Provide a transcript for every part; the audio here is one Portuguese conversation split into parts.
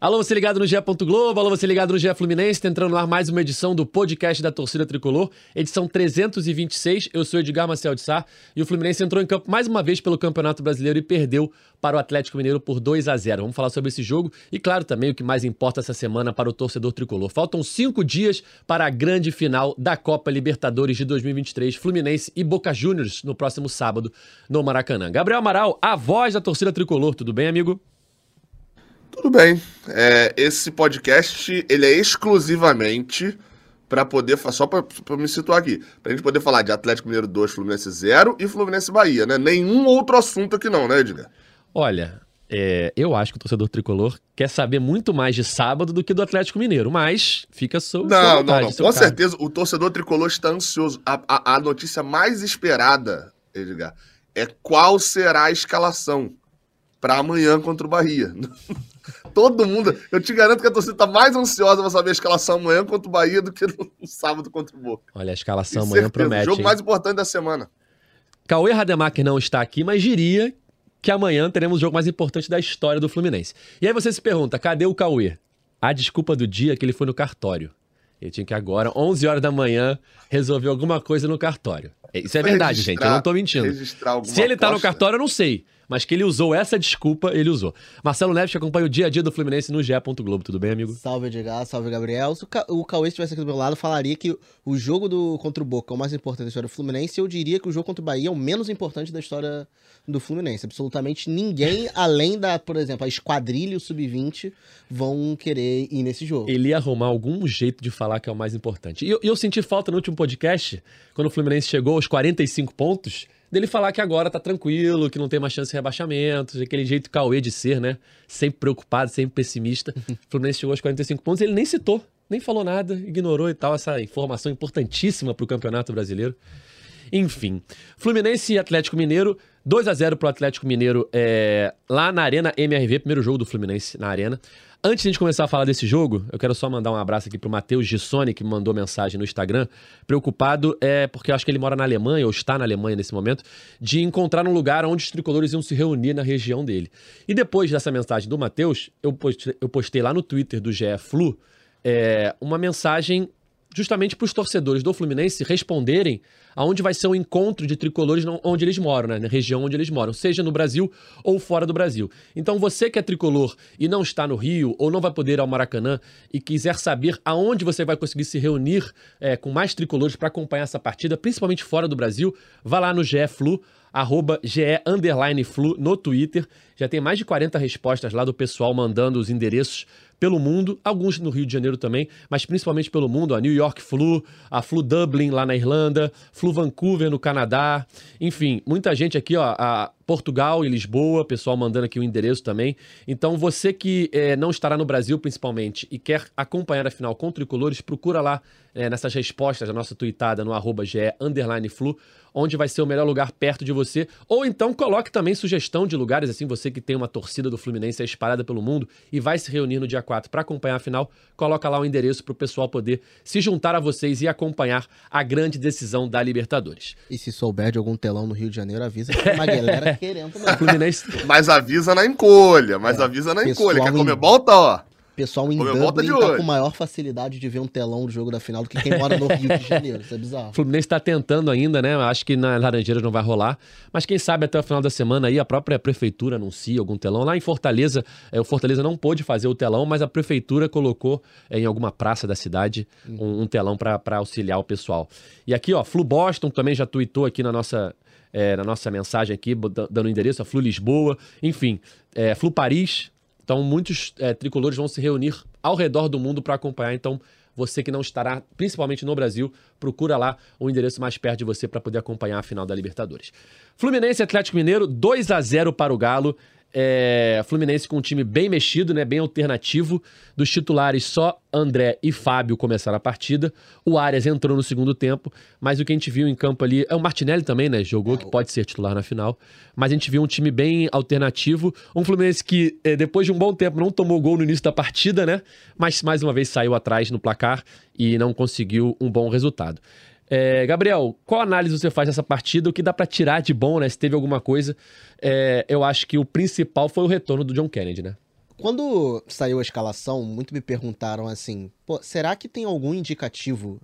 Alô, você ligado no GE. Globo, alô, você ligado no GE Fluminense, tá entrando no ar mais uma edição do podcast da torcida tricolor, edição 326. Eu sou Edgar Marcel de Sá e o Fluminense entrou em campo mais uma vez pelo Campeonato Brasileiro e perdeu para o Atlético Mineiro por 2 a 0. Vamos falar sobre esse jogo e, claro, também o que mais importa essa semana para o torcedor tricolor. Faltam cinco dias para a grande final da Copa Libertadores de 2023, Fluminense e Boca Juniors, no próximo sábado no Maracanã. Gabriel Amaral, a voz da torcida tricolor, tudo bem, amigo? Tudo bem. É, esse podcast ele é exclusivamente para poder só para me situar aqui, para a gente poder falar de Atlético Mineiro 2, Fluminense 0 e Fluminense Bahia, né? Nenhum outro assunto aqui não, né, Edgar? Olha, é, eu acho que o torcedor tricolor quer saber muito mais de sábado do que do Atlético Mineiro, mas fica só. Não, vontade, não, não. Com certeza, o torcedor tricolor está ansioso. A, a, a notícia mais esperada, Edgar, é qual será a escalação para amanhã contra o Bahia. Todo mundo. Eu te garanto que a torcida tá mais ansiosa pra saber a escalação amanhã contra o Bahia do que no sábado contra o Boca. Olha, a escalação amanhã promete. O jogo hein? mais importante da semana. Cauê Rademacher não está aqui, mas diria que amanhã teremos o jogo mais importante da história do Fluminense. E aí você se pergunta, cadê o Cauê? A desculpa do dia é que ele foi no cartório. Ele tinha que agora, 11 horas da manhã, resolver alguma coisa no cartório. Isso é verdade, gente. Eu não tô mentindo. Se ele tá no cartório, eu não sei mas que ele usou essa desculpa, ele usou. Marcelo Neves que acompanha o dia a dia do Fluminense no GE. Globo. Tudo bem, amigo? Salve, Edgar. Salve, Gabriel. Se o Cauê estivesse aqui do meu lado, falaria que o jogo do contra o Boca é o mais importante da história do Fluminense. Eu diria que o jogo contra o Bahia é o menos importante da história do Fluminense. Absolutamente ninguém, além da, por exemplo, a esquadrilha e o sub-20, vão querer ir nesse jogo. Ele ia arrumar algum jeito de falar que é o mais importante. E eu, eu senti falta no último podcast, quando o Fluminense chegou aos 45 pontos dele falar que agora tá tranquilo, que não tem mais chance de rebaixamento, aquele jeito Cauê de ser, né? Sempre preocupado, sempre pessimista. o Fluminense chegou aos 45 pontos, ele nem citou, nem falou nada, ignorou e tal essa informação importantíssima para o Campeonato Brasileiro. Enfim, Fluminense e Atlético Mineiro, 2 a 0 pro Atlético Mineiro é, lá na Arena MRV, primeiro jogo do Fluminense na Arena. Antes de a gente começar a falar desse jogo, eu quero só mandar um abraço aqui pro Matheus Gissoni, que me mandou mensagem no Instagram, preocupado, é porque eu acho que ele mora na Alemanha, ou está na Alemanha nesse momento, de encontrar um lugar onde os tricolores iam se reunir na região dele. E depois dessa mensagem do Matheus, eu postei, eu postei lá no Twitter do GE Flu é, uma mensagem justamente para os torcedores do Fluminense responderem aonde vai ser o encontro de tricolores onde eles moram, né? na região onde eles moram, seja no Brasil ou fora do Brasil. Então você que é tricolor e não está no Rio ou não vai poder ir ao Maracanã e quiser saber aonde você vai conseguir se reunir é, com mais tricolores para acompanhar essa partida, principalmente fora do Brasil, vá lá no GE Flu, arroba GE Flu no Twitter. Já tem mais de 40 respostas lá do pessoal mandando os endereços pelo mundo, alguns no Rio de Janeiro também, mas principalmente pelo mundo, a New York Flu, a Flu Dublin lá na Irlanda, Flu Vancouver no Canadá, enfim, muita gente aqui, ó, a Portugal e Lisboa, pessoal mandando aqui o endereço também. Então, você que é, não estará no Brasil, principalmente, e quer acompanhar a final com tricolores, procura lá é, nessas respostas da nossa tweetada no arroba GE Flu, onde vai ser o melhor lugar perto de você. Ou então coloque também sugestão de lugares, assim, você que tem uma torcida do Fluminense espalhada pelo mundo e vai se reunir no dia 4 para acompanhar a final, coloca lá o endereço para o pessoal poder se juntar a vocês e acompanhar a grande decisão da Libertadores. E se souber de algum telão no Rio de Janeiro, avisa que uma galera querendo. Fluminense... Mas avisa na encolha, mas é, avisa na encolha, que a Comebol tá, ó. Pessoal em Dublin tá com maior facilidade de ver um telão do jogo da final do que quem mora no Rio de Janeiro. Isso é bizarro. O Fluminense está tentando ainda, né? Acho que na Laranjeira não vai rolar. Mas quem sabe até o final da semana aí a própria prefeitura anuncia algum telão. Lá em Fortaleza, é, o Fortaleza não pôde fazer o telão, mas a prefeitura colocou é, em alguma praça da cidade um, um telão para auxiliar o pessoal. E aqui, ó, Flu Boston também já tweetou aqui na nossa é, na nossa mensagem aqui, dando endereço, a Flu Lisboa, enfim, é, Flu Paris. Então, muitos é, tricolores vão se reunir ao redor do mundo para acompanhar. Então, você que não estará, principalmente no Brasil, procura lá o endereço mais perto de você para poder acompanhar a final da Libertadores. Fluminense Atlético Mineiro, 2 a 0 para o Galo. É, Fluminense com um time bem mexido, né, bem alternativo. Dos titulares, só André e Fábio começaram a partida. O Arias entrou no segundo tempo, mas o que a gente viu em campo ali. É o Martinelli também, né? Jogou, que pode ser titular na final. Mas a gente viu um time bem alternativo. Um Fluminense que, é, depois de um bom tempo, não tomou gol no início da partida, né? Mas mais uma vez saiu atrás no placar e não conseguiu um bom resultado. É, Gabriel, qual análise você faz dessa partida? O que dá para tirar de bom, né? Se teve alguma coisa. É, eu acho que o principal foi o retorno do John Kennedy, né? Quando saiu a escalação, muito me perguntaram assim: será que tem algum indicativo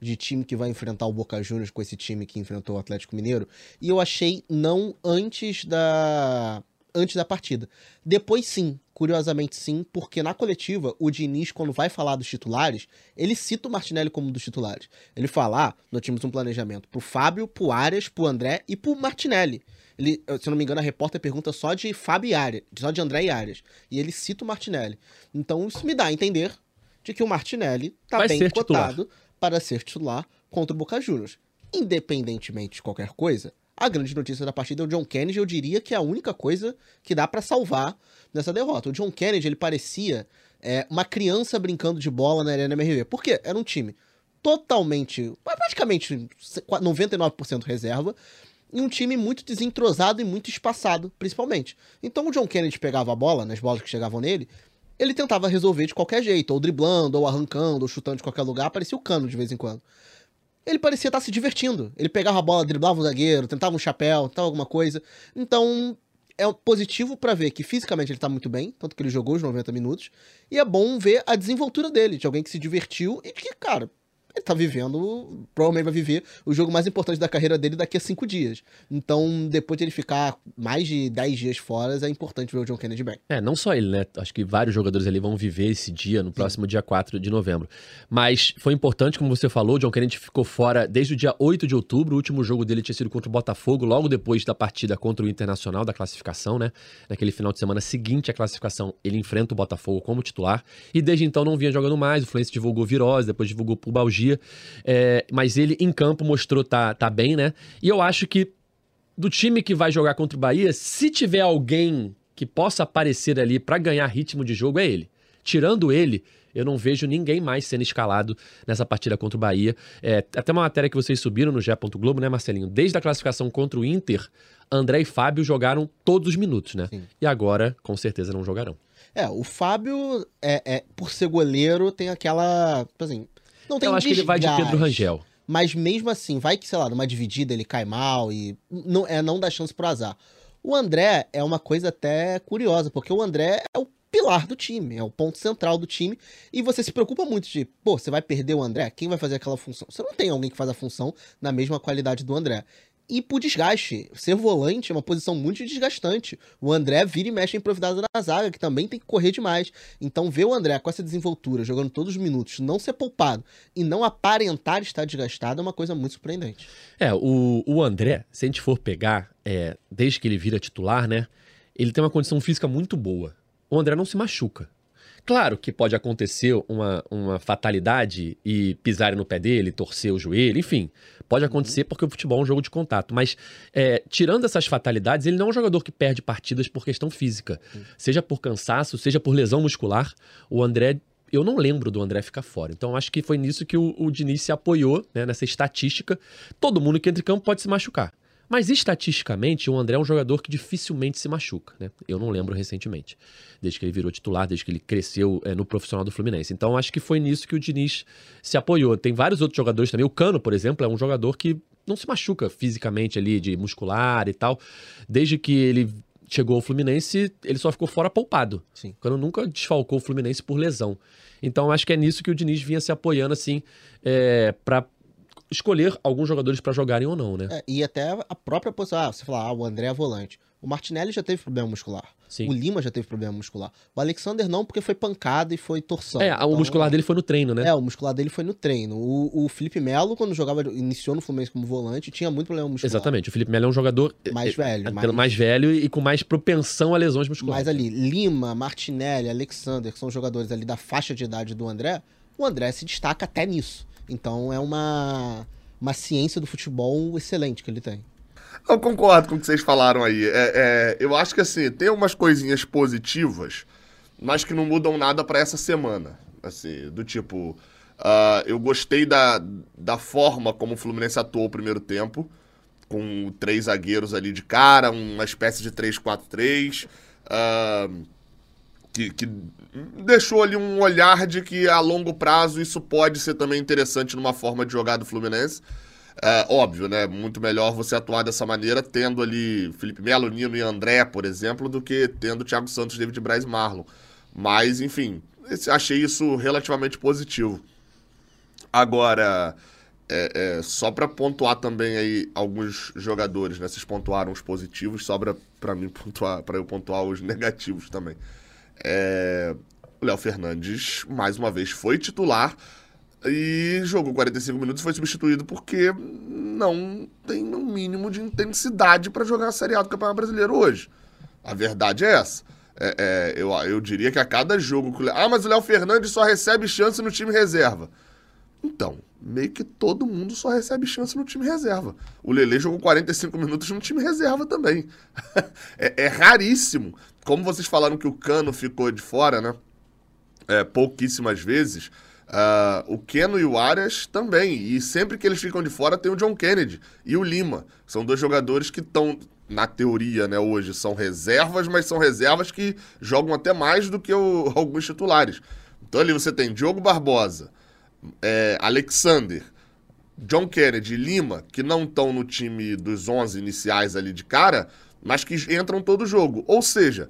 de time que vai enfrentar o Boca Juniors com esse time que enfrentou o Atlético Mineiro? E eu achei não antes da antes da partida. Depois sim, curiosamente sim, porque na coletiva o Diniz quando vai falar dos titulares, ele cita o Martinelli como um dos titulares. Ele fala: ah, nós tínhamos um planejamento pro Fábio, pro Arias, pro André e pro Martinelli. Ele, se eu não me engano, a repórter pergunta só de Fábio e Arias, só de André e Arias. E ele cita o Martinelli. Então isso me dá a entender de que o Martinelli tá Vai bem cotado para ser titular contra o Boca Juniors. Independentemente de qualquer coisa, a grande notícia da partida é o John Kennedy, eu diria que é a única coisa que dá para salvar nessa derrota. O John Kennedy, ele parecia é, uma criança brincando de bola na Arena MRV. Por quê? Era um time totalmente, praticamente 99% reserva, e um time muito desentrosado e muito espaçado, principalmente. Então o John Kennedy pegava a bola, nas bolas que chegavam nele, ele tentava resolver de qualquer jeito, ou driblando, ou arrancando, ou chutando de qualquer lugar, parecia o cano de vez em quando. Ele parecia estar se divertindo. Ele pegava a bola, driblava o zagueiro, tentava um chapéu, tentava alguma coisa. Então, é positivo para ver que fisicamente ele tá muito bem, tanto que ele jogou os 90 minutos, e é bom ver a desenvoltura dele, de alguém que se divertiu e que, cara, ele tá vivendo, provavelmente vai viver o jogo mais importante da carreira dele daqui a cinco dias. Então, depois de ele ficar mais de 10 dias fora, é importante ver o John Kennedy bem. É, não só ele, né? Acho que vários jogadores ali vão viver esse dia no próximo Sim. dia 4 de novembro. Mas foi importante, como você falou, o John Kennedy ficou fora desde o dia 8 de outubro. O último jogo dele tinha sido contra o Botafogo, logo depois da partida contra o Internacional da classificação, né? Naquele final de semana seguinte à classificação, ele enfrenta o Botafogo como titular. E desde então não vinha jogando mais. O Fluminense divulgou virose, depois divulgou pubalgia dia. É, mas ele em campo mostrou tá, tá bem, né? E eu acho que do time que vai jogar contra o Bahia, se tiver alguém que possa aparecer ali para ganhar ritmo de jogo, é ele. Tirando ele, eu não vejo ninguém mais sendo escalado nessa partida contra o Bahia. É, até uma matéria que vocês subiram no Gé. Globo, né, Marcelinho? Desde a classificação contra o Inter, André e Fábio jogaram todos os minutos, né? Sim. E agora, com certeza, não jogarão. É, o Fábio, é, é, por ser goleiro, tem aquela. Tipo assim, não tem Eu acho desgaste, que ele vai de Pedro Rangel. Mas mesmo assim, vai que, sei lá, numa dividida ele cai mal e não, é, não dá chance pro azar. O André é uma coisa até curiosa, porque o André é o pilar do time, é o ponto central do time, e você se preocupa muito de, pô, você vai perder o André? Quem vai fazer aquela função? Você não tem alguém que faz a função na mesma qualidade do André e por desgaste. Ser volante é uma posição muito desgastante. O André vira e mexe improvisado na zaga, que também tem que correr demais. Então, ver o André com essa desenvoltura, jogando todos os minutos, não ser poupado e não aparentar estar desgastado é uma coisa muito surpreendente. É, o, o André, se a gente for pegar, é, desde que ele vira titular, né? Ele tem uma condição física muito boa. O André não se machuca. Claro que pode acontecer uma, uma fatalidade e pisar no pé dele, torcer o joelho, enfim. Pode acontecer porque o futebol é um jogo de contato. Mas, é, tirando essas fatalidades, ele não é um jogador que perde partidas por questão física. Seja por cansaço, seja por lesão muscular. O André eu não lembro do André ficar fora. Então acho que foi nisso que o, o Diniz se apoiou, né, nessa estatística. Todo mundo que entra em campo pode se machucar. Mas estatisticamente, o André é um jogador que dificilmente se machuca, né? Eu não lembro recentemente, desde que ele virou titular, desde que ele cresceu é, no profissional do Fluminense. Então acho que foi nisso que o Diniz se apoiou. Tem vários outros jogadores também. O Cano, por exemplo, é um jogador que não se machuca fisicamente ali, de muscular e tal. Desde que ele chegou ao Fluminense, ele só ficou fora poupado. Sim. O Cano nunca desfalcou o Fluminense por lesão. Então acho que é nisso que o Diniz vinha se apoiando, assim, é, para escolher alguns jogadores para jogarem ou não, né? É, e até a própria posição. Ah, você fala, ah, o André é volante. O Martinelli já teve problema muscular. Sim. O Lima já teve problema muscular. O Alexander não, porque foi pancada e foi torção. É, então, o muscular dele foi no treino, né? É, o muscular dele foi no treino. O, o Felipe Melo, quando jogava, iniciou no Fluminense como volante, tinha muito problema muscular. Exatamente. O Felipe Melo é um jogador mais é, velho. É, mais... mais velho e com mais propensão a lesões musculares. Mas ali, Lima, Martinelli, Alexander, que são jogadores ali da faixa de idade do André, o André se destaca até nisso. Então é uma uma ciência do futebol excelente que ele tem. Eu concordo com o que vocês falaram aí. É, é, eu acho que assim, tem umas coisinhas positivas, mas que não mudam nada para essa semana. Assim, do tipo, uh, eu gostei da, da forma como o Fluminense atuou o primeiro tempo, com três zagueiros ali de cara, uma espécie de 3-4-3. Uh, que, que deixou ali um olhar de que a longo prazo isso pode ser também interessante numa forma de jogar do Fluminense. É, óbvio, né? Muito melhor você atuar dessa maneira, tendo ali Felipe Melo, Nino e André, por exemplo, do que tendo Thiago Santos, David Braz e Marlon. Mas, enfim, achei isso relativamente positivo. Agora, é, é, só para pontuar também aí alguns jogadores, né? Vocês pontuaram os positivos, sobra para mim pontuar, para eu pontuar os negativos também. É, o Léo Fernandes, mais uma vez, foi titular e jogou 45 minutos e foi substituído porque não tem um mínimo de intensidade para jogar a Série A do Campeonato Brasileiro hoje. A verdade é essa. É, é, eu, eu diria que a cada jogo. Ah, mas o Léo Fernandes só recebe chance no time reserva. Então, meio que todo mundo só recebe chance no time reserva. O Lele jogou 45 minutos no time reserva também. é, é, raríssimo. Como vocês falaram que o Cano ficou de fora, né? É, pouquíssimas vezes. Uh, o Keno e o Arias também. E sempre que eles ficam de fora tem o John Kennedy e o Lima. São dois jogadores que estão, na teoria, né, hoje, são reservas, mas são reservas que jogam até mais do que o, alguns titulares. Então ali você tem Diogo Barbosa, é, Alexander, John Kennedy e Lima, que não estão no time dos 11 iniciais ali de cara, mas que entram todo jogo. Ou seja,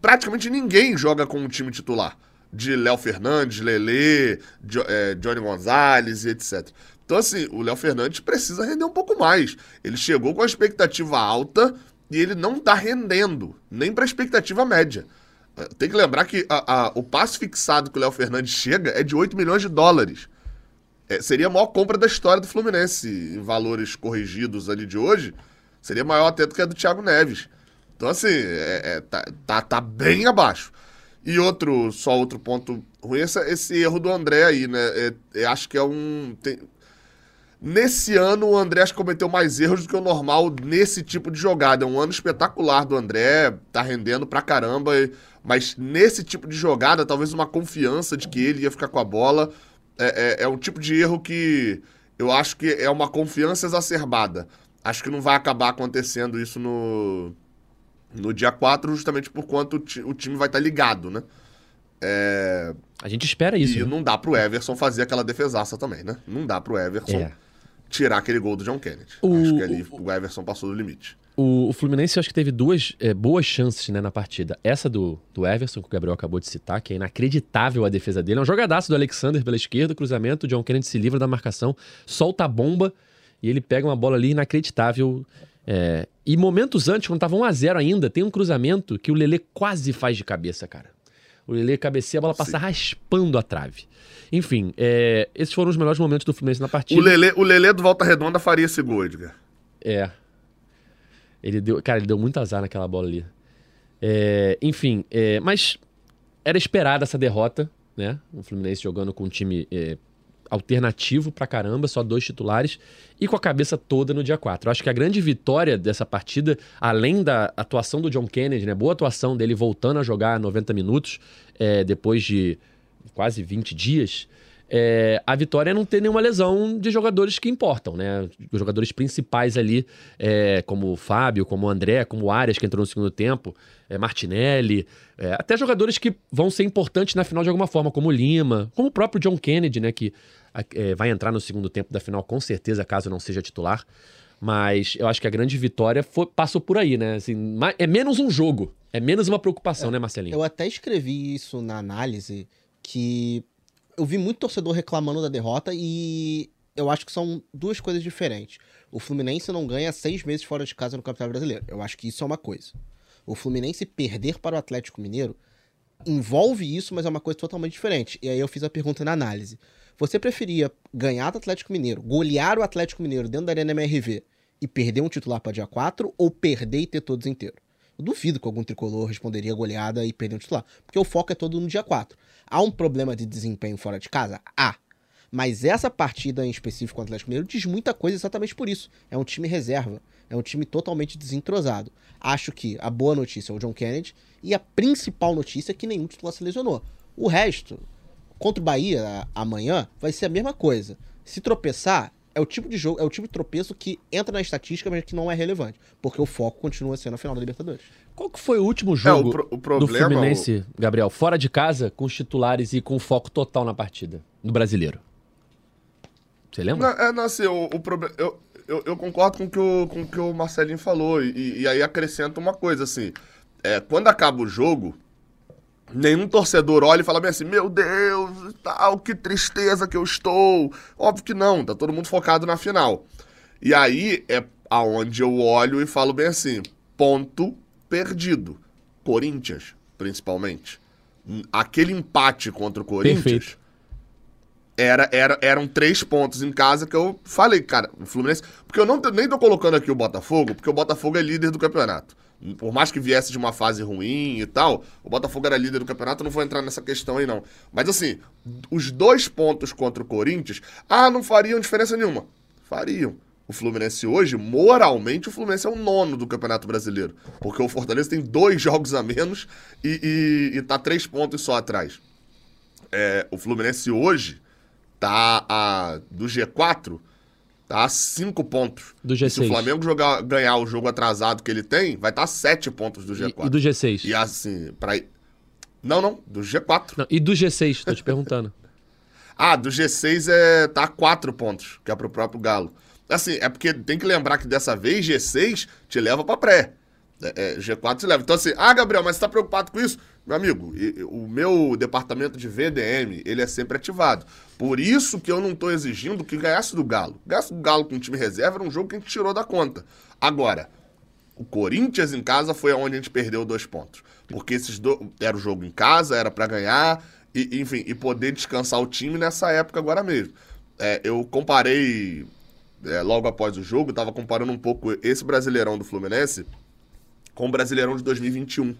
praticamente ninguém joga com o time titular. De Léo Fernandes, Lele, jo, é, Johnny Gonzalez e etc. Então, assim, o Léo Fernandes precisa render um pouco mais. Ele chegou com a expectativa alta e ele não está rendendo, nem para a expectativa média. Tem que lembrar que a, a, o passo fixado que o Léo Fernandes chega é de 8 milhões de dólares. É, seria a maior compra da história do Fluminense em valores corrigidos ali de hoje. Seria maior até do que a do Thiago Neves. Então, assim, é, é, tá, tá, tá, bem abaixo. E outro, só outro ponto ruim, esse, esse erro do André aí, né? É, é acho que é um. Tem, Nesse ano, o André acho que cometeu mais erros do que o normal nesse tipo de jogada. É um ano espetacular do André, tá rendendo pra caramba, mas nesse tipo de jogada, talvez uma confiança de que ele ia ficar com a bola. É, é, é um tipo de erro que eu acho que é uma confiança exacerbada. Acho que não vai acabar acontecendo isso no, no dia 4, justamente por quanto o time vai estar tá ligado, né? É... A gente espera isso. E né? não dá pro Everson fazer aquela defesaça também, né? Não dá pro Everson. É tirar aquele gol do John Kennedy. O, acho que ali o, o Everson passou do limite. O, o Fluminense acho que teve duas é, boas chances né, na partida. Essa do, do Everson, que o Gabriel acabou de citar, que é inacreditável a defesa dele. É um jogadaço do Alexander pela esquerda, cruzamento, o John Kennedy se livra da marcação, solta a bomba e ele pega uma bola ali inacreditável. É, e momentos antes, quando tava 1x0 ainda, tem um cruzamento que o Lele quase faz de cabeça, cara. O Lele cabeceia, a bola passa Sim. raspando a trave. Enfim, é, esses foram os melhores momentos do Fluminense na partida. O Lele, o Lele do Volta Redonda faria esse gol, Edgar. É. Ele deu, cara, ele deu muito azar naquela bola ali. É, enfim, é, mas era esperada essa derrota, né? O Fluminense jogando com um time é, alternativo pra caramba, só dois titulares, e com a cabeça toda no dia 4. Eu acho que a grande vitória dessa partida, além da atuação do John Kennedy, né? Boa atuação dele voltando a jogar 90 minutos, é, depois de quase 20 dias, é, a vitória é não ter nenhuma lesão de jogadores que importam, né? Os jogadores principais ali, é, como o Fábio, como o André, como o Arias, que entrou no segundo tempo, é, Martinelli, é, até jogadores que vão ser importantes na final de alguma forma, como o Lima, como o próprio John Kennedy, né? Que é, vai entrar no segundo tempo da final, com certeza, caso não seja titular. Mas eu acho que a grande vitória foi, passou por aí, né? Assim, é menos um jogo, é menos uma preocupação, né, Marcelinho? Eu até escrevi isso na análise que eu vi muito torcedor reclamando da derrota e eu acho que são duas coisas diferentes. O Fluminense não ganha seis meses fora de casa no Campeonato Brasileiro. Eu acho que isso é uma coisa. O Fluminense perder para o Atlético Mineiro envolve isso, mas é uma coisa totalmente diferente. E aí eu fiz a pergunta na análise. Você preferia ganhar do Atlético Mineiro, golear o Atlético Mineiro dentro da Arena MRV e perder um titular para dia 4 ou perder e ter todos inteiros? Eu duvido que algum tricolor responderia goleada e perder um titular, porque o foco é todo no dia 4. Há um problema de desempenho fora de casa? Há. Mas essa partida em específico contra o Atlético Mineiro diz muita coisa exatamente por isso. É um time reserva. É um time totalmente desentrosado. Acho que a boa notícia é o John Kennedy e a principal notícia é que nenhum titular se lesionou. O resto, contra o Bahia amanhã, vai ser a mesma coisa. Se tropeçar, é o tipo de jogo, é o tipo de tropeço que entra na estatística, mas que não é relevante, porque o foco continua sendo a final da Libertadores. Qual que foi o último jogo é, o pro, o problema, do Fluminense, o... Gabriel, fora de casa, com os titulares e com foco total na partida, no Brasileiro? Você lembra? Não, é, não, assim, o, o problema... Eu, eu, eu, concordo com o, com o que o Marcelinho falou, e, e aí acrescenta uma coisa, assim, é, quando acaba o jogo, nenhum torcedor olha e fala bem assim, meu Deus, tal, que tristeza que eu estou. Óbvio que não, tá todo mundo focado na final. E aí é aonde eu olho e falo bem assim, ponto perdido. Corinthians, principalmente. Aquele empate contra o Corinthians Perfeito. era, era, eram três pontos em casa que eu falei, cara, o Fluminense. Porque eu não, nem tô colocando aqui o Botafogo, porque o Botafogo é líder do campeonato. Por mais que viesse de uma fase ruim e tal, o Botafogo era líder do campeonato, não vou entrar nessa questão aí não. Mas assim, os dois pontos contra o Corinthians, ah, não fariam diferença nenhuma. Fariam. O Fluminense hoje, moralmente, o Fluminense é o nono do Campeonato Brasileiro. Porque o Fortaleza tem dois jogos a menos e, e, e tá três pontos só atrás. É, o Fluminense hoje tá a, do G4, tá a 5 pontos. Do E se o G6. Flamengo jogar, ganhar o jogo atrasado que ele tem, vai estar tá 7 pontos do E, G4. e do G6? E assim, pra... Não, não, do G4. Não, e do G6, tô te perguntando. Ah, do G6 é, tá a 4 pontos, que é pro próprio Galo. Assim, é porque tem que lembrar que dessa vez G6 te leva pra pré. É, é, G4 te leva. Então assim, ah, Gabriel, mas você tá preocupado com isso? Meu amigo, o meu departamento de VDM, ele é sempre ativado. Por isso que eu não tô exigindo que ganhasse do Galo. Ganhasse do Galo com o time reserva era um jogo que a gente tirou da conta. Agora, o Corinthians em casa foi onde a gente perdeu dois pontos. Porque esses do... era o jogo em casa, era pra ganhar, e, enfim, e poder descansar o time nessa época agora mesmo. É, eu comparei, é, logo após o jogo, tava comparando um pouco esse Brasileirão do Fluminense com o Brasileirão de 2021.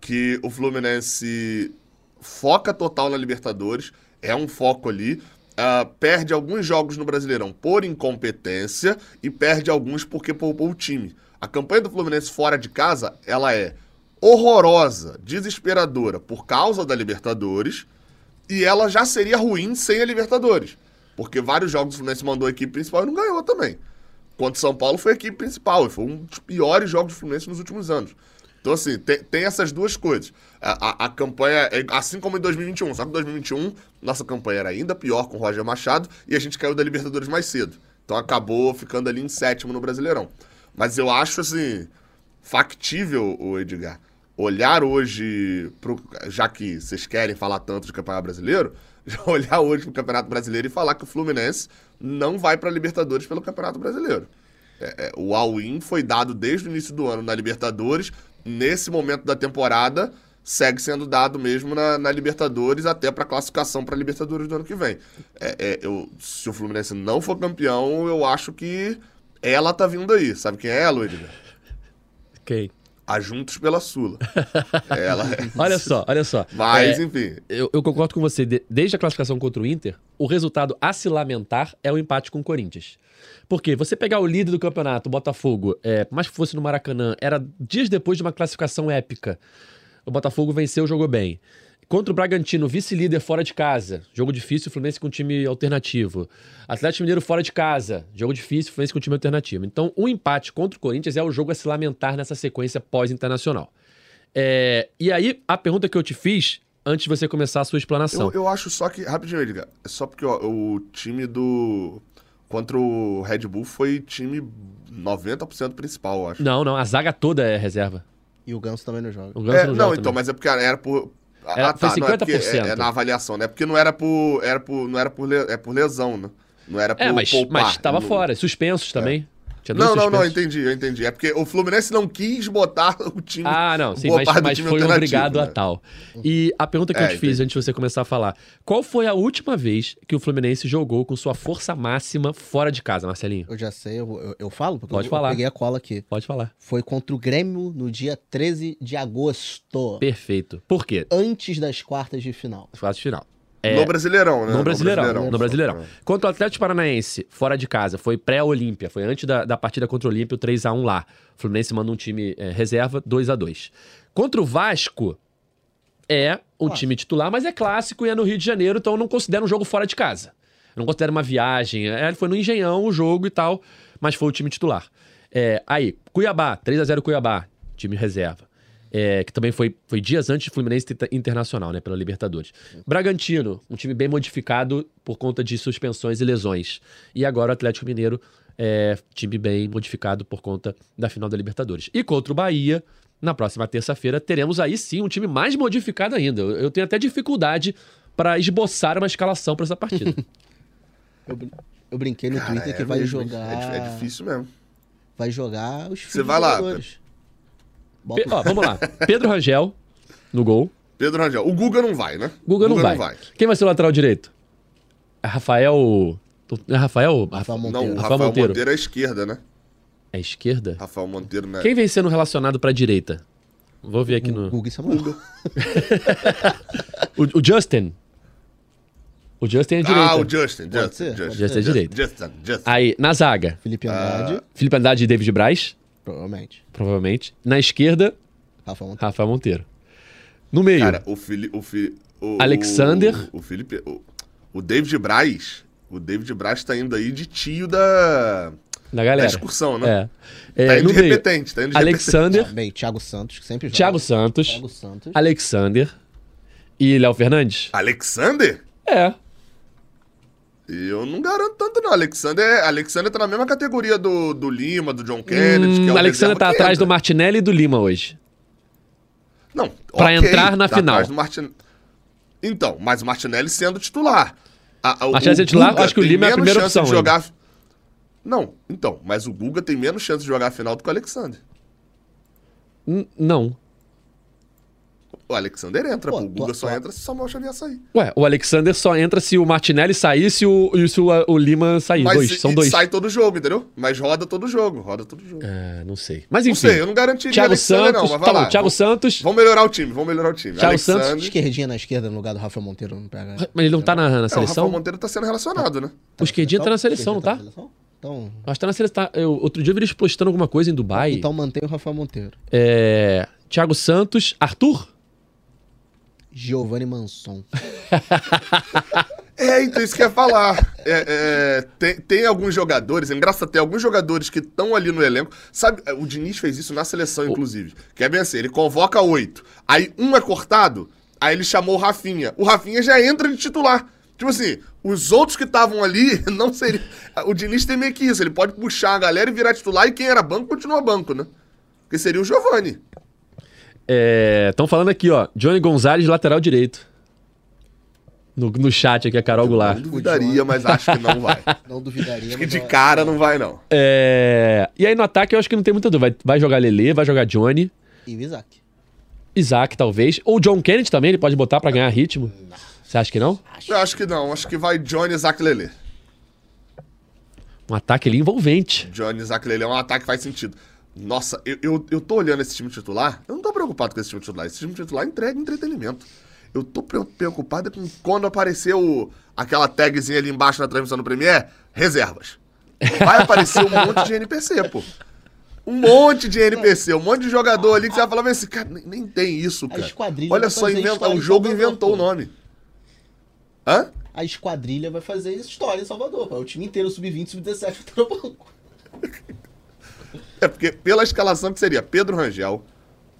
Que o Fluminense foca total na Libertadores, é um foco ali, ah, perde alguns jogos no Brasileirão por incompetência e perde alguns porque poupou o time. A campanha do Fluminense fora de casa, ela é horrorosa, desesperadora por causa da Libertadores e ela já seria ruim sem a Libertadores. Porque vários jogos o Fluminense mandou a equipe principal e não ganhou também. Contra o São Paulo foi a equipe principal e foi um dos piores jogos do Fluminense nos últimos anos. Então, assim, tem, tem essas duas coisas. A, a- a campanha, é assim como em 2021, só que em 2021 nossa campanha era ainda pior com o Roger Machado e a gente caiu da Libertadores mais cedo. Então acabou ficando ali em sétimo no Brasileirão. Mas eu acho, assim, factível, o Edgar, olhar hoje, pro, já que vocês querem falar tanto de campeonato brasileiro, olhar hoje pro Campeonato Brasileiro e falar que o Fluminense não vai para Libertadores pelo Campeonato Brasileiro. É, é, o all-in foi dado desde o início do ano na Libertadores. Nesse momento da temporada, segue sendo dado mesmo na, na Libertadores, até para classificação para Libertadores do ano que vem. É, é, eu, se o Fluminense não for campeão, eu acho que ela tá vindo aí. Sabe quem é ela, Edgar? Ok. A Juntos pela Sula. ela. Olha só, olha só. Mas, É, enfim. eu, eu concordo com você. De- desde a classificação contra o Inter, o resultado a se lamentar é o empate com o Corinthians. Porque você pegar o líder do campeonato, o Botafogo, é, que fosse no Maracanã, era dias depois de uma classificação épica. O Botafogo venceu, jogou bem. Contra o Bragantino, vice-líder fora de casa. Jogo difícil, Fluminense com time alternativo. Atlético Mineiro fora de casa. Jogo difícil, Fluminense com time alternativo. Então, o empate contra o Corinthians é o jogo a se lamentar nessa sequência pós-internacional. É, e aí, a pergunta que eu te fiz, antes de você começar a sua explanação. Eu, eu acho só que. Rapidinho, Edgar. É só porque ó, o time do. Contra o Red Bull foi time 90% principal, eu acho. Não, não, a zaga toda é reserva. E o Ganso também não joga. O Ganso É, não, não, joga então, também. mas é porque era por. Ah, Era- foi não, é porque 50%. É, é na avaliação, né? Porque não era por. Era por não era por, le- é por lesão, né? Não era por. É, mas, poupar. mas tava No- fora. Suspensos também. Tinha dois Não, não, não, entendi, eu entendi. É porque o Fluminense não quis botar o time. Ah, não, sim, mas, mas foi obrigado a né? tal. E a pergunta que eu É, te fiz entendi. antes de você começar a falar: qual foi a última vez que o Fluminense jogou com sua força máxima fora de casa, Marcelinho? Eu já sei, eu, eu, eu falo? Porque Pode eu, falar. eu peguei a cola aqui. Pode falar. Foi contra o Grêmio no dia 13 de agosto. Perfeito. Por quê? Antes das quartas de final. Fase final. No Brasileirão, né? No Brasileirão, Brasileirão. no Brasileirão. Contra o Atlético Paranaense, fora de casa, foi pré-Olímpia, foi antes da, da partida contra o Olímpia, o 3x1 lá. O Fluminense manda um time é, reserva, 2 a 2 Contra o Vasco, é um time titular, mas é clássico e é no Rio de Janeiro, então eu não considero um jogo fora de casa. Eu não considero uma viagem. É, foi no Engenhão o jogo e tal, mas foi o time titular. É, aí, Cuiabá, 3 a 0 Cuiabá, time reserva. É, que também foi, foi dias antes de Fluminense Inter- Internacional, né, pela Libertadores. Bragantino, um time bem modificado por conta de suspensões e lesões. E agora o Atlético Mineiro, é, time bem modificado por conta da final da Libertadores. E contra o Bahia, na próxima terça-feira teremos aí sim um time mais modificado ainda. Eu, eu tenho até dificuldade para esboçar uma escalação para essa partida. Eu, brin- eu brinquei no Cara, Twitter que é vai mesmo, jogar. É, é difícil mesmo. Vai jogar os Você vai lá, jogadores. Pe- ó, vamos lá. Pedro Rangel no gol. Pedro Rangel. O Guga não vai, né? Guga, não, vai. Quem vai ser o lateral direito? É Rafael. É Rafael? Rafael Não, Monteiro. o Rafael Rafael Monteiro. Monteiro. é a esquerda, né? É esquerda? Rafael Monteiro, né? Quem vem sendo relacionado pra direita? Vou ver aqui no. Guga e Samuel. O, o Justin. O Justin é direita. Ah, o Justin. Pode Justin, ser, Justin, ser. Justin é direito. Justin, Justin. Aí, na zaga, Felipe Andrade, Felipe Andrade e David Braz, provavelmente. provavelmente. Na esquerda, Rafael Monteiro. Rafael Monteiro. No meio, Cara, o Fili, o Fili, o, Alexander. O, o Felipe. O, o David Braz. O David Braz tá indo aí de tio da. da Da galera. excursão, né? É. Tá É, indo no de meio, repetente, tá indo de Alexander, Ah, bem, Thiago Santos, que sempre joga. Thiago Santos, Thiago Santos. Alexander e Léo Fernandes? Alexander? É. Eu não garanto tanto, não. Alexander, é- Alexander tá na mesma categoria do, do Lima, do John Kennedy. que é Hum, o Alexander tá atrás entra. do Martinelli e do Lima hoje. Não, Pra ok, entrar na tá final. Martin... Então, mas o Martinelli sendo titular. A, a, Martinelli sendo titular, Guga acho que o Lima é a primeira opção De jogar... Não, então, mas o Guga tem menos chance de jogar a final do que o Alexander. N- não. O Alexander entra, Pô, o Guga só entra se o Samuel Xavier sair. Ué, o Alexander só entra se o Martinelli sair e se o, e se o, o Lima sair. Mas dois, e- são e dois. sai todo jogo, entendeu? Mas roda todo jogo, roda todo jogo. É, não sei. Mas Não enfim. sei, eu não garantiria Thiago Alexander, Santos. não, mas tá lá. bom, Thiago Vamos- Santos. Vamos melhorar o time, vamos melhorar o time. Thiago Santos, Alexander- Esquerdinha na esquerda no lugar do Rafael Monteiro no PH. Mas ele não tá na, na É, o seleção? Rafael Monteiro tá sendo relacionado, né? O esquerdinho tá na seleção, não tá? seleção? Então, Acho que tá na seleção. tá- eu- outro dia eu vi eles postando alguma coisa em Dubai. então mantém o Rafael Monteiro. É, Thiago Santos. Arthur? Giovanni Manson. É, então isso que eu ia falar. É, é, tem, tem alguns jogadores, é engraçado, tem alguns jogadores que estão ali no elenco. Sabe, o Diniz fez isso na seleção, inclusive. Que é bem assim, ele convoca oito. Aí um é cortado, aí ele chamou o Rafinha. O Rafinha já entra de titular. Tipo assim, os outros que estavam ali não seriam. O Diniz tem meio que isso, ele pode puxar a galera e virar titular, e quem era banco continua banco, né? Porque seria o Giovani. Estão falando aqui, ó. Johnny Gonzalez, lateral direito. No, no chat aqui, a Carol Não Goulart. duvidaria, mas acho que não vai. Não duvidaria. Acho que de cara não vai, não. É, E aí no ataque eu acho que não tem muita dúvida. Vai, vai jogar Lele, vai jogar Johnny, E o Isaac. Isaac talvez. Ou John Kennedy também, ele pode botar pra ganhar ritmo. Você acha que não? Eu acho que não, acho que vai Johnny Isaac Lele. Um ataque ali envolvente. Johnny Isaac Lele é um ataque que faz sentido. Nossa, eu, eu, eu tô olhando esse time titular, eu não tô preocupado com esse time titular. Esse time titular entrega entretenimento. Eu tô pre- preocupado com quando apareceu aquela tagzinha ali embaixo na transmissão do Premier, reservas. Vai aparecer um monte de NPC, pô. Um monte de NPC, um monte de jogador ali que você vai falar assim, cara, nem, nem tem isso, cara. Olha só, inventa, o jogo inventou o nome. Hã? A esquadrilha vai fazer história em Salvador. pô. O time inteiro, sub-20, sub-17, tá no banco. É porque pela escalação que seria Pedro Rangel,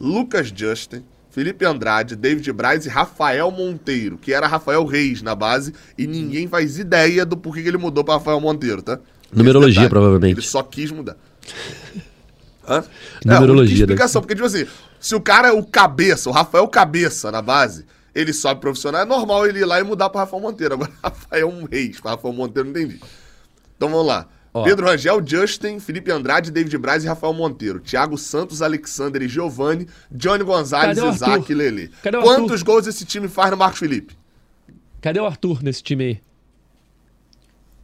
Lucas Justin, Felipe Andrade, David Braz e Rafael Monteiro, que era Rafael Reis na base, e ninguém faz ideia do porquê que ele mudou pra Rafael Monteiro, tá? Numerologia, detalhe. provavelmente. Ele só quis mudar. Hã? Numerologia, É, explicação, porque, tipo assim, se o cara é o cabeça, o Rafael Cabeça na base, ele sobe profissional, é normal ele ir lá e mudar pra Rafael Monteiro. Agora, Rafael Reis pra Rafael Monteiro, não entendi. Então vamos lá. Ó. Pedro Rangel, Justin, Felipe Andrade, David Braz e Rafael Monteiro. Thiago Santos, Alexander e Giovanni, Johnny Gonzalez, Isaac e Lele. Cadê o Quantos Arthur? gols esse time faz no Marcos Felipe? Cadê o Arthur nesse time aí?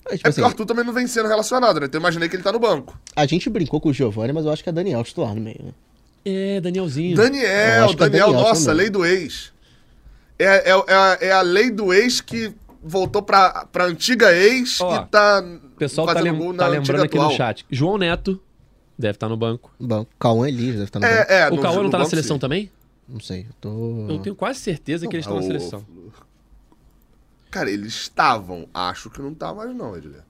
Mas, tipo É assim, porque o Arthur também não vem sendo relacionado, né? Então eu imaginei que ele tá no banco. a gente brincou com o Giovanni, mas eu acho que é Daniel titular no meio, né? É, Danielzinho. Daniel, é Daniel, Daniel nossa, também. lei do ex. É, é, é, a- é a lei do ex que voltou pra, pra antiga ex Ó, e tá O pessoal tá, lem- tá lembrando aqui atual. no chat. João Neto deve estar no banco. Banco. Cauã Elias deve estar no banco. É, é, o Cauã não tá na seleção sim. também? Não sei, eu tô... Eu tenho quase certeza que eles estão na O- seleção. Cara, eles estavam. Acho que não tá mais, não, Edilha.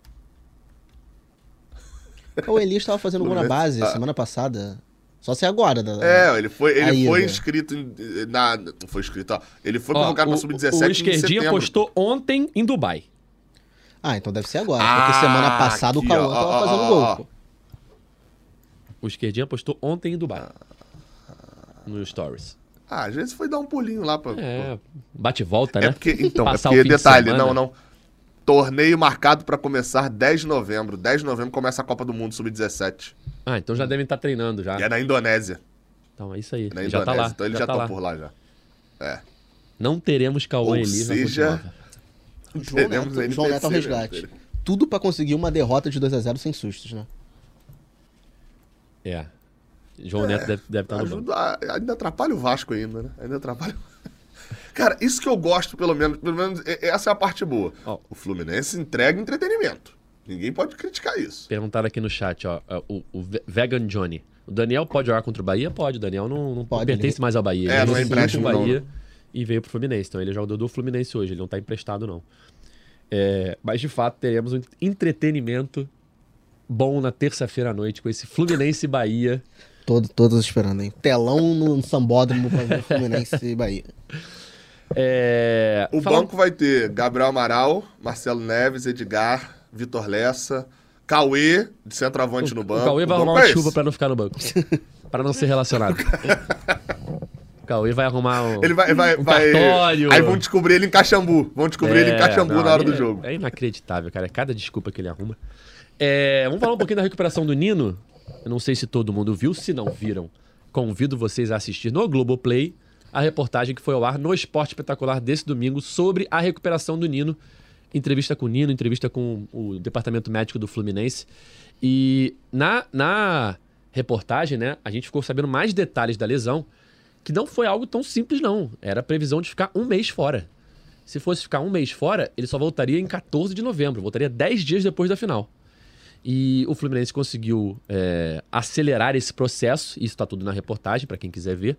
O Elias tava fazendo gol na base Ah. semana passada. Só se agora. Da... É, ele foi, ele Aí, foi né? inscrito em- na. Não foi inscrito, ó. Ele foi Ó, convocado pra o, Sub-17 o em esquerdinha setembro. postou ontem em Dubai. Ah, então deve ser agora. Ah, porque semana passada aqui, o Cauã tava ó, fazendo ó, gol, ó. O esquerdinha postou ontem em Dubai. no Stories. Ah, às vezes foi dar um pulinho lá pra. É, bate e volta, né? É porque, então, é Passar o porque, fim de detalhe, semana. não, não. Torneio marcado pra começar 10 de novembro. 10 de novembro começa a Copa do Mundo Sub-17. Ah, então já devem estar treinando já. E é na Indonésia. Então é isso aí. É na já Indonésia. tá lá. então eles já tá estão lá. por lá já. É. Não teremos Cauã Ou Elias na seja. João Teremos Neto, João Neto ao resgate. Tudo pra conseguir uma derrota de 2x0 sem sustos, né? É. João Neto deve, deve estar no banco. Ajuda, a- ainda atrapalha o Vasco ainda, né? Ainda atrapalha. Cara, isso que eu gosto, pelo menos, pelo menos é- essa é a parte boa. Ó. O Fluminense entrega entretenimento. Ninguém pode criticar isso. Perguntaram aqui no chat, ó. O, o Ve- Vegan Johnny. O Daniel pode jogar contra o Bahia? Pode. O Daniel não, não Pode, pertence ele- mais ao Bahia. É, ele não é empréstimo, não, Bahia né? E veio pro Fluminense. Então ele é jogador do Fluminense hoje. Ele não tá emprestado, não. É, mas de fato teremos um entretenimento bom na terça-feira à noite com esse Fluminense e Bahia. Todo, todos esperando, hein? Telão no Sambódromo pra ver Fluminense e Bahia. É, O fala- banco vai ter Gabriel Amaral, Marcelo Neves, Edgar, Vitor Lessa, Cauê, de centroavante no O banco. Cauê vai O arrumar uma é chuva pra não ficar no banco. pra não ser relacionado. Cauê vai arrumar um, Ele vai. vai, um vai... cartório. Aí vão descobrir ele em Caxambu. Vão descobrir ele em É, Caxambu não, na hora do é- jogo. É inacreditável, cara. É cada desculpa que ele arruma. É, vamos falar um pouquinho da recuperação do Nino. Eu não sei se todo mundo viu. Se não viram, convido vocês a assistir no Globoplay a reportagem que foi ao ar no Esporte Espetacular desse domingo sobre a recuperação do Nino. Entrevista com o Nino, entrevista com o departamento médico do Fluminense. E na, na reportagem, né, a gente ficou sabendo mais detalhes da lesão, que não foi algo tão simples, não. Era a previsão de ficar um mês fora. Se fosse ficar um mês fora, ele só voltaria em 14 de novembro, voltaria 10 dias depois da final. E o Fluminense conseguiu é, acelerar esse processo, isso está tudo na reportagem, para quem quiser ver.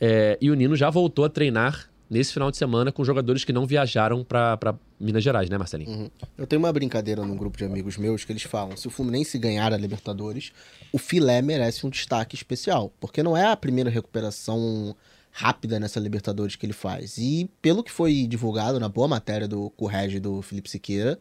É, e o Nino já voltou a treinar nesse final de semana com jogadores que não viajaram para Minas Gerais, né, Marcelinho? Eu tenho uma brincadeira num grupo de amigos meus que eles falam: se o Fluminense ganhar a Libertadores, o filé merece um destaque especial. Porque não é a primeira recuperação rápida nessa Libertadores que ele faz. E pelo que foi divulgado na boa matéria do Correge do Felipe Siqueira,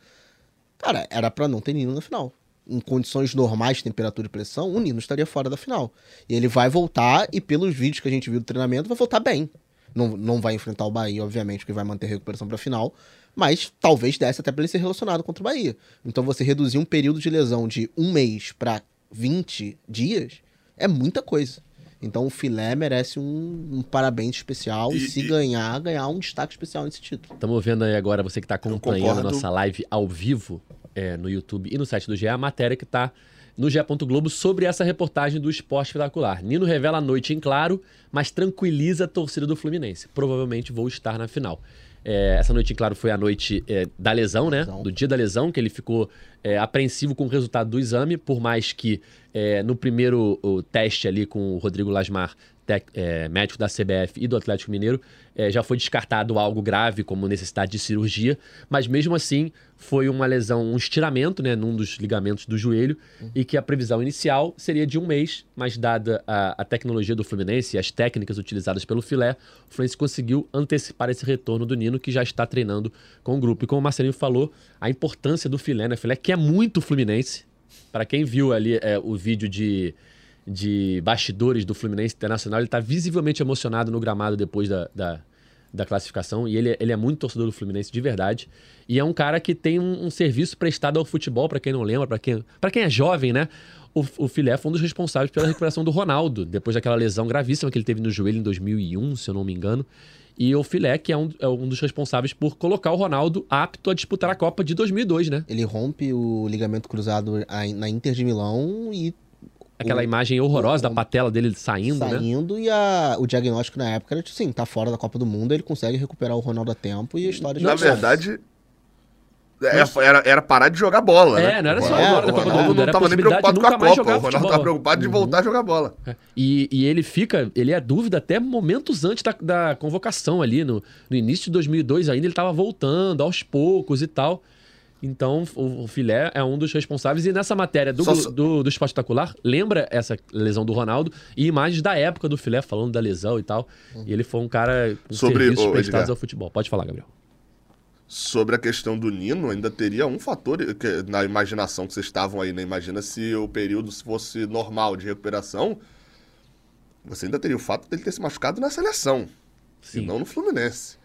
cara, era pra não ter Nino na final. Em condições normais de temperatura e pressão, o Nino estaria fora da final. E ele vai voltar, e pelos vídeos que a gente viu do treinamento, vai voltar bem. Não, não vai enfrentar o Bahia, obviamente, porque vai manter a recuperação pra final. Mas talvez desse até pra ele ser relacionado contra o Bahia. Então você reduzir um período de lesão de um mês pra 20 dias é muita coisa. Então o filé merece um, um parabéns especial e, E- se e- ganhar, ganhar um destaque especial nesse título. Estamos vendo aí agora, você que está acompanhando a nossa live ao vivo é, no YouTube e no site do GE, a matéria que está no GE. Globo sobre essa reportagem do esporte espetacular. Nino revela a noite em claro, mas tranquiliza a torcida do Fluminense. Provavelmente vou estar na final. É, essa noite em claro foi a noite é, da lesão, né? Lesão. Do dia da lesão, que ele ficou é, apreensivo com o resultado do exame, por mais que é, no primeiro teste ali com o Rodrigo Lasmar, tec- é, médico da CBF e do Atlético Mineiro, é, já foi descartado algo grave, como necessidade de cirurgia, mas mesmo assim foi uma lesão, um estiramento, né, num dos ligamentos do joelho, e que a previsão inicial seria de um mês, mas dada a, a tecnologia do Fluminense e as técnicas utilizadas pelo filé, o Fluminense conseguiu antecipar esse retorno do Nino, que já está treinando com o grupo. E como o Marcelinho falou, a importância do filé, né, filé que é muito Fluminense, para quem viu ali é, o vídeo de, de bastidores do Fluminense Internacional, ele está visivelmente emocionado no gramado depois da, da, da classificação. E ele, ele é muito torcedor do Fluminense de verdade. E é um cara que tem um, um serviço prestado ao futebol, para quem não lembra, para quem, pra quem é jovem, né? O, o Filé foi um dos responsáveis pela recuperação do Ronaldo, depois daquela lesão gravíssima que ele teve no joelho em 2001, se eu não me engano. E o Filé, que é um, é um dos responsáveis por colocar o Ronaldo apto a disputar a Copa de 2002, né? Ele rompe o ligamento cruzado na Inter de Milão e Aquela O- imagem horrorosa o- da patela dele saindo, né? saindo e a- o diagnóstico na época era tipo assim, tá fora da Copa do Mundo, ele consegue recuperar o Ronaldo a tempo e a história já Na verdade, é, era, era parar de jogar bola, É, né? não era só O agora da o Copa do Ronaldo Mundo, não era a tava nem preocupado de com a Copa. O Ronaldo futebol. tava preocupado de voltar a jogar bola. E, e ele fica, ele é dúvida até momentos antes da, da convocação ali, no, no início de 2002 ainda, ele tava voltando aos poucos e tal. Então, o, o Filé é um dos responsáveis. E nessa matéria do, Só- do, do Espetacular, lembra essa lesão do Ronaldo e imagens da época do Filé falando da lesão e tal. E ele foi um cara com Sobre- serviços ô, prestados ao futebol. Pode falar, Gabriel. Sobre a questão do Nino, ainda teria um fator que, na imaginação que vocês estavam aí, né? Imagina se o período fosse normal de recuperação. você ainda teria o fato dele ter se machucado na seleção, Sim. e não no Fluminense.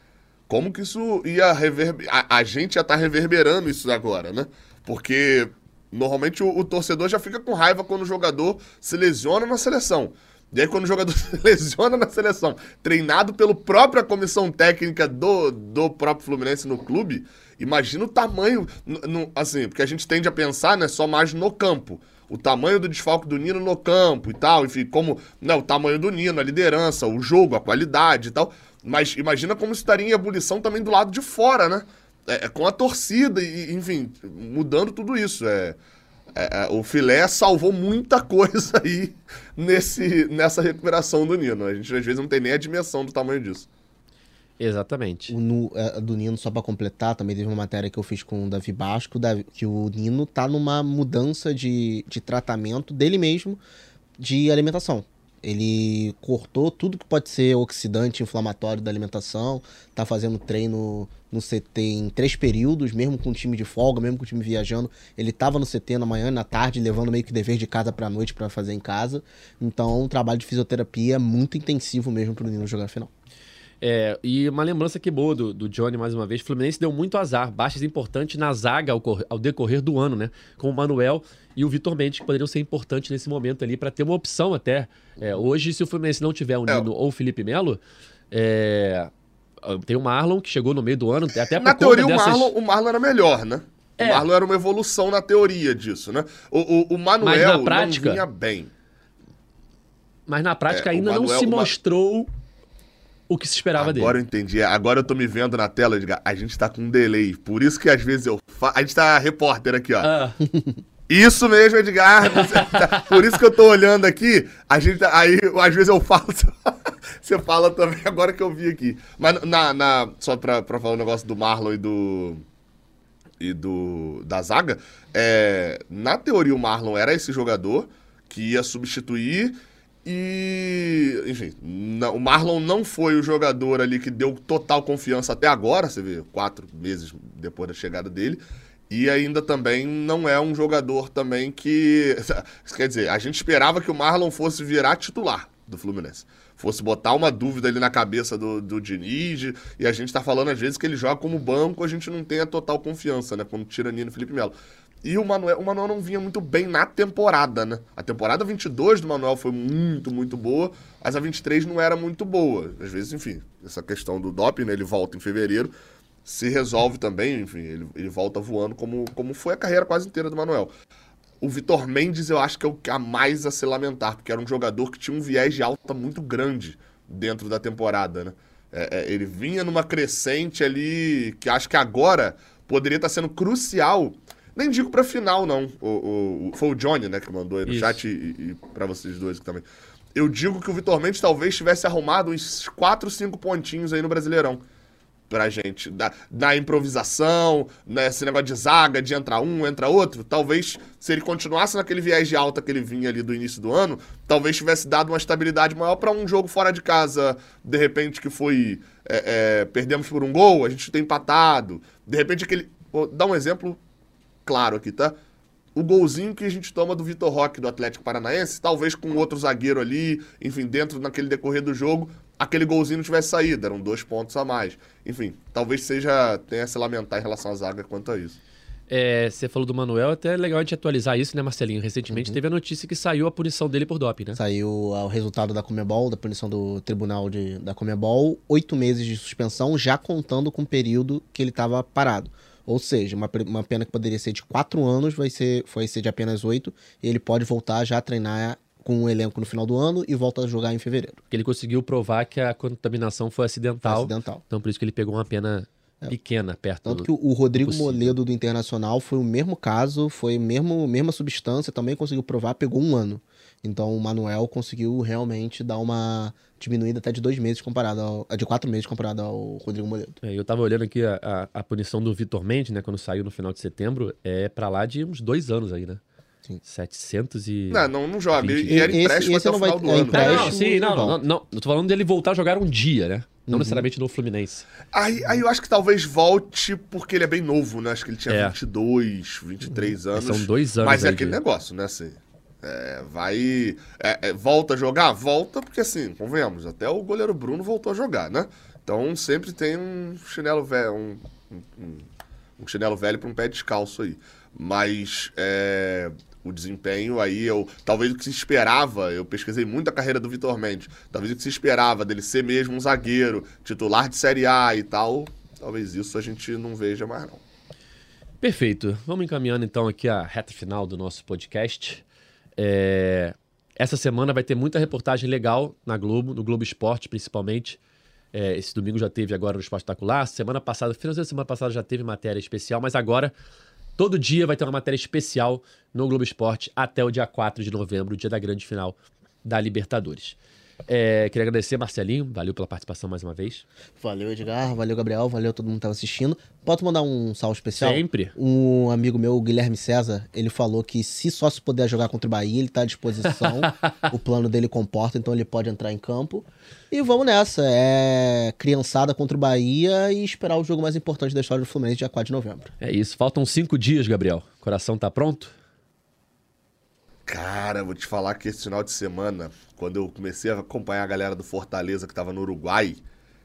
Como que isso ia reverberar? A, gente já tá reverberando isso agora, né? Porque normalmente o, o torcedor já fica com raiva quando o jogador se lesiona na seleção. E aí, quando o jogador se lesiona na seleção, treinado pela própria comissão técnica do, do próprio Fluminense no clube, imagina o tamanho. n- n- assim, porque a gente tende a pensar né, só mais no campo. O tamanho do desfalque do Nino no campo e tal, enfim, como né, o tamanho do Nino, a liderança, o jogo, a qualidade e tal. Mas imagina como estaria em ebulição também do lado de fora, né? É, é com a torcida, e, enfim, mudando tudo isso. É, é, é, o filé salvou muita coisa aí nesse, nessa recuperação do Nino. A gente às vezes não tem nem a dimensão do tamanho disso. Exatamente. O Nu- é, do Nino, só pra completar, também teve uma matéria que eu fiz com o Davi Basco, que o Nino tá numa mudança de, de tratamento dele mesmo de alimentação. Ele cortou tudo que pode ser oxidante inflamatório da alimentação, tá fazendo treino no CT em três períodos, mesmo com o time de folga, mesmo com o time viajando. Ele tava no CT na manhã e na tarde, levando meio que dever de casa pra noite pra fazer em casa. Então, o trabalho de fisioterapia é muito intensivo mesmo pro Nino jogar final. É, e uma lembrança que boa do, do Johnny, mais uma vez. O Fluminense deu muito azar, baixas importantes na zaga ao, ao decorrer do ano, né? Com o Manuel e o Vitor Mendes, que poderiam ser importantes nesse momento ali, para ter uma opção até. É, hoje, se o Fluminense não tiver o É. Nino ou o Felipe Melo, é, tem o Marlon, que chegou no meio do ano, até Na teoria, o, dessas... Marlon, o Marlon era melhor, né? É. O Marlon era uma evolução na teoria disso, né? O, o, o Manuel prática- não vinha bem. Mas na prática É, o ainda não Manuel- se o Ma- mostrou o que se esperava Agora eu dele. entendi. Agora eu tô me vendo na tela, Edgar. A gente tá com um delay. Por isso que às vezes eu fa... A gente tá repórter aqui, ó. Ah, Isso mesmo, Edgar. Tá- Por isso que eu tô olhando aqui. A gente tá- aí, às vezes eu falo, você fala também agora que eu vi aqui. Mas na, na- só pra, pra falar o negócio do Marlon e do e do da zaga, é, na teoria o Marlon era esse jogador que ia substituir e, enfim, não- o Marlon não foi o jogador ali que deu total confiança até agora, você vê, quatro meses depois da chegada dele. E ainda também não é um jogador também que. Quer dizer, a gente esperava que o Marlon fosse virar titular do Fluminense. Fosse botar uma dúvida ali na cabeça do, do Diniz. E a gente tá falando às vezes que ele joga como banco, a gente não tem a total confiança, né? Quando tira Nino Felipe Melo. E o Manuel, o Manuel não vinha muito bem na temporada, né? A temporada 22 do Manuel foi muito, muito boa, mas a 23 não era muito boa. Às vezes, enfim, essa questão do doping, né? Ele volta em fevereiro, se resolve também, enfim, ele, ele volta voando como, como foi a carreira quase inteira do Manuel. O Vitor Mendes eu acho que é o há mais a se lamentar, porque era um jogador que tinha um viés de alta muito grande dentro da temporada, né? É, é, ele vinha numa crescente ali que acho que agora poderia estar sendo crucial. Nem digo pra final, não. O, o- foi o Johnny, né, que mandou aí no Isso. chat e, e para vocês dois aqui também. Eu digo que o Vitor Mendes talvez tivesse arrumado uns 4, 5 pontinhos aí no Brasileirão pra gente. Da, da improvisação, nesse negócio de zaga, de entrar um, entra outro. Talvez, se ele continuasse naquele viés de alta que ele vinha ali do início do ano, talvez tivesse dado uma estabilidade maior pra um jogo fora de casa, de repente que foi. é, é, perdemos por um gol, a gente tem empatado. De repente aquele. Vou dar um exemplo claro aqui, tá? O golzinho que a gente toma do Vitor Roque do Atlético Paranaense, talvez com outro zagueiro ali, enfim, dentro naquele decorrer do jogo, aquele golzinho não tivesse saído, eram dois pontos a mais. Enfim, talvez seja tenha a se lamentar em relação à zaga quanto a isso. é, você falou do Manuel, até é legal a gente atualizar isso, né, Marcelinho? Recentemente teve a notícia que saiu a punição dele por doping, né? Saiu o resultado da Comebol, da punição do tribunal de, da Comebol, oito meses de suspensão, já contando com o período que ele estava parado. Ou seja, uma, uma pena que poderia ser de quatro anos, vai ser, foi ser de apenas oito, e ele pode voltar já a treinar com o elenco no final do ano e volta a jogar em fevereiro. Porque ele conseguiu provar que a contaminação foi acidental. Acidental. Então por isso que ele pegou uma pena pequena perto Tanto do... que o- Rodrigo. Moledo do Internacional foi o mesmo caso, foi mesmo mesma substância, também conseguiu provar, pegou um ano. Então o Manuel conseguiu realmente dar uma diminuída até de dois meses comparado ao. de quatro meses comparado ao Rodrigo Moledo. É, eu tava olhando aqui a, a, a punição do Vitor Mendes, né? Quando saiu no final de setembro, é pra lá de uns dois anos aí, né? Sim. 700 e... Não, não, não joga. E, Vinte. e era Esse- empréstimo esse até o não vai- final do é ano. empréstimo. Não, não, sim, não, não, não, não. Eu tô falando dele voltar a jogar um dia, né? Não necessariamente no Fluminense. Aí, aí eu acho que talvez volte porque ele é bem novo, né? Acho que ele tinha É. 22, 23 anos. São dois anos Mas é aquele de- negócio, né? Assim, É, vai. é, é, volta a jogar? Volta, porque assim, convenhamos, até o goleiro Bruno voltou a jogar, né? Então sempre tem um chinelo velho, um, um, um chinelo velho para um pé descalço aí. Mas é, o desempenho aí, eu talvez o que se esperava, eu pesquisei muito a carreira do Vitor Mendes, talvez o que se esperava dele ser mesmo um zagueiro, titular de Série A e tal, talvez isso a gente não veja mais não. Perfeito. Vamos encaminhando então aqui a reta final do nosso podcast. É, Essa semana vai ter muita reportagem legal na Globo, no Globo Esporte principalmente. É, esse domingo já teve agora no Espetacular. Semana passada, finalzinho da semana passada já teve matéria especial, mas agora todo dia vai ter uma matéria especial no Globo Esporte até o dia 4 de novembro, dia da grande final da Libertadores. É, queria agradecer, Marcelinho, valeu pela participação mais uma vez. Valeu, Edgar. Valeu, Gabriel. Valeu todo mundo que tava assistindo. Posso mandar um salve especial? Sempre. Um amigo meu, o Guilherme César, ele falou que se só se puder jogar contra o Bahia, ele tá à disposição. o plano dele comporta, então ele pode entrar em campo. E vamos nessa. É criançada contra o Bahia e esperar o jogo mais importante da história do Fluminense, dia 4 de novembro. É isso. Faltam cinco dias, Gabriel. Coração tá pronto? Cara, vou te falar que esse final de semana, quando eu comecei a acompanhar a galera do Fortaleza que tava no Uruguai,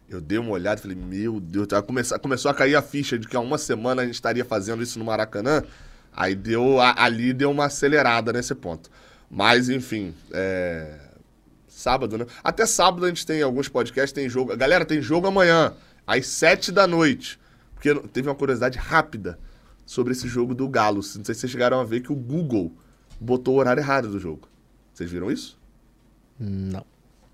eu dei uma olhada e falei, meu Deus, começou, começou a cair a ficha de que há uma semana a gente estaria fazendo isso no Maracanã. Aí deu, ali deu uma acelerada nesse ponto. Mas, enfim, é, Sábado, né? Até sábado a gente tem alguns podcasts, tem jogo. Galera, tem jogo amanhã, às sete da noite. Porque teve uma curiosidade rápida sobre esse jogo do Galo. Não sei se vocês chegaram a ver que o Google botou o horário errado do jogo. Vocês viram isso? Não.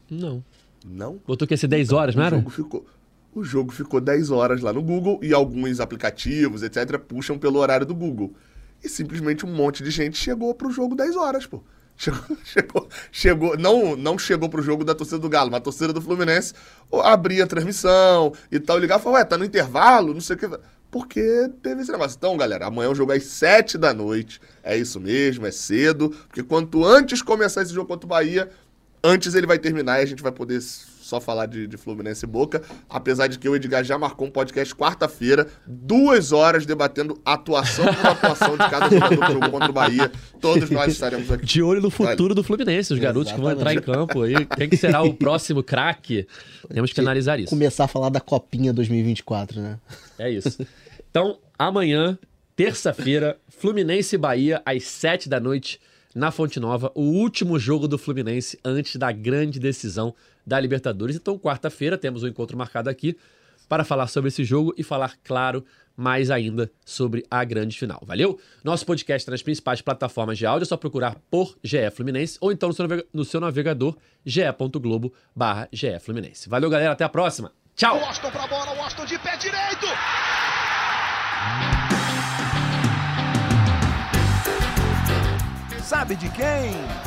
Não. Não? Botou que ia ser 10 horas, não o era? jogo ficou. O jogo ficou 10 horas lá no Google e alguns aplicativos, etc., puxam pelo horário do Google. E simplesmente um monte de gente chegou pro jogo 10 horas, pô. Chegou, chegou, chegou não, não chegou pro jogo da torcida do Galo, mas a torcida do Fluminense abria a transmissão e tal, ligava e falava, ué, tá no intervalo, não sei o que. Porque teve esse negócio. Então, galera, amanhã o jogo é às 7 da noite. É isso mesmo, é cedo. Porque quanto antes começar esse jogo contra o Bahia, antes ele vai terminar e a gente vai poder só falar de, de Fluminense e Boca. Apesar de que o Edgar já marcou um podcast quarta-feira, duas horas debatendo atuação por atuação de cada jogador que jogou contra o Bahia. Todos nós estaremos aqui. De olho no futuro do Fluminense, os garotos que vão entrar em campo aí. Quem que será o próximo craque? Temos que analisar isso. Começar a falar da Copinha 2024, né? É isso. Então, amanhã, terça-feira, Fluminense e Bahia, às 7 da noite, na Fonte Nova, o último jogo do Fluminense antes da grande decisão da Libertadores. Então, quarta-feira, temos um encontro marcado aqui para falar sobre esse jogo e falar, claro, mais ainda sobre a grande final. Valeu? Nosso podcast está nas principais plataformas de áudio, é só procurar por GE Fluminense ou então no seu, navegador ge.globo barra GE Fluminense. Valeu, galera, até a próxima. Tchau! Washington pra bola, Washington de pé direito. Sabe de quem?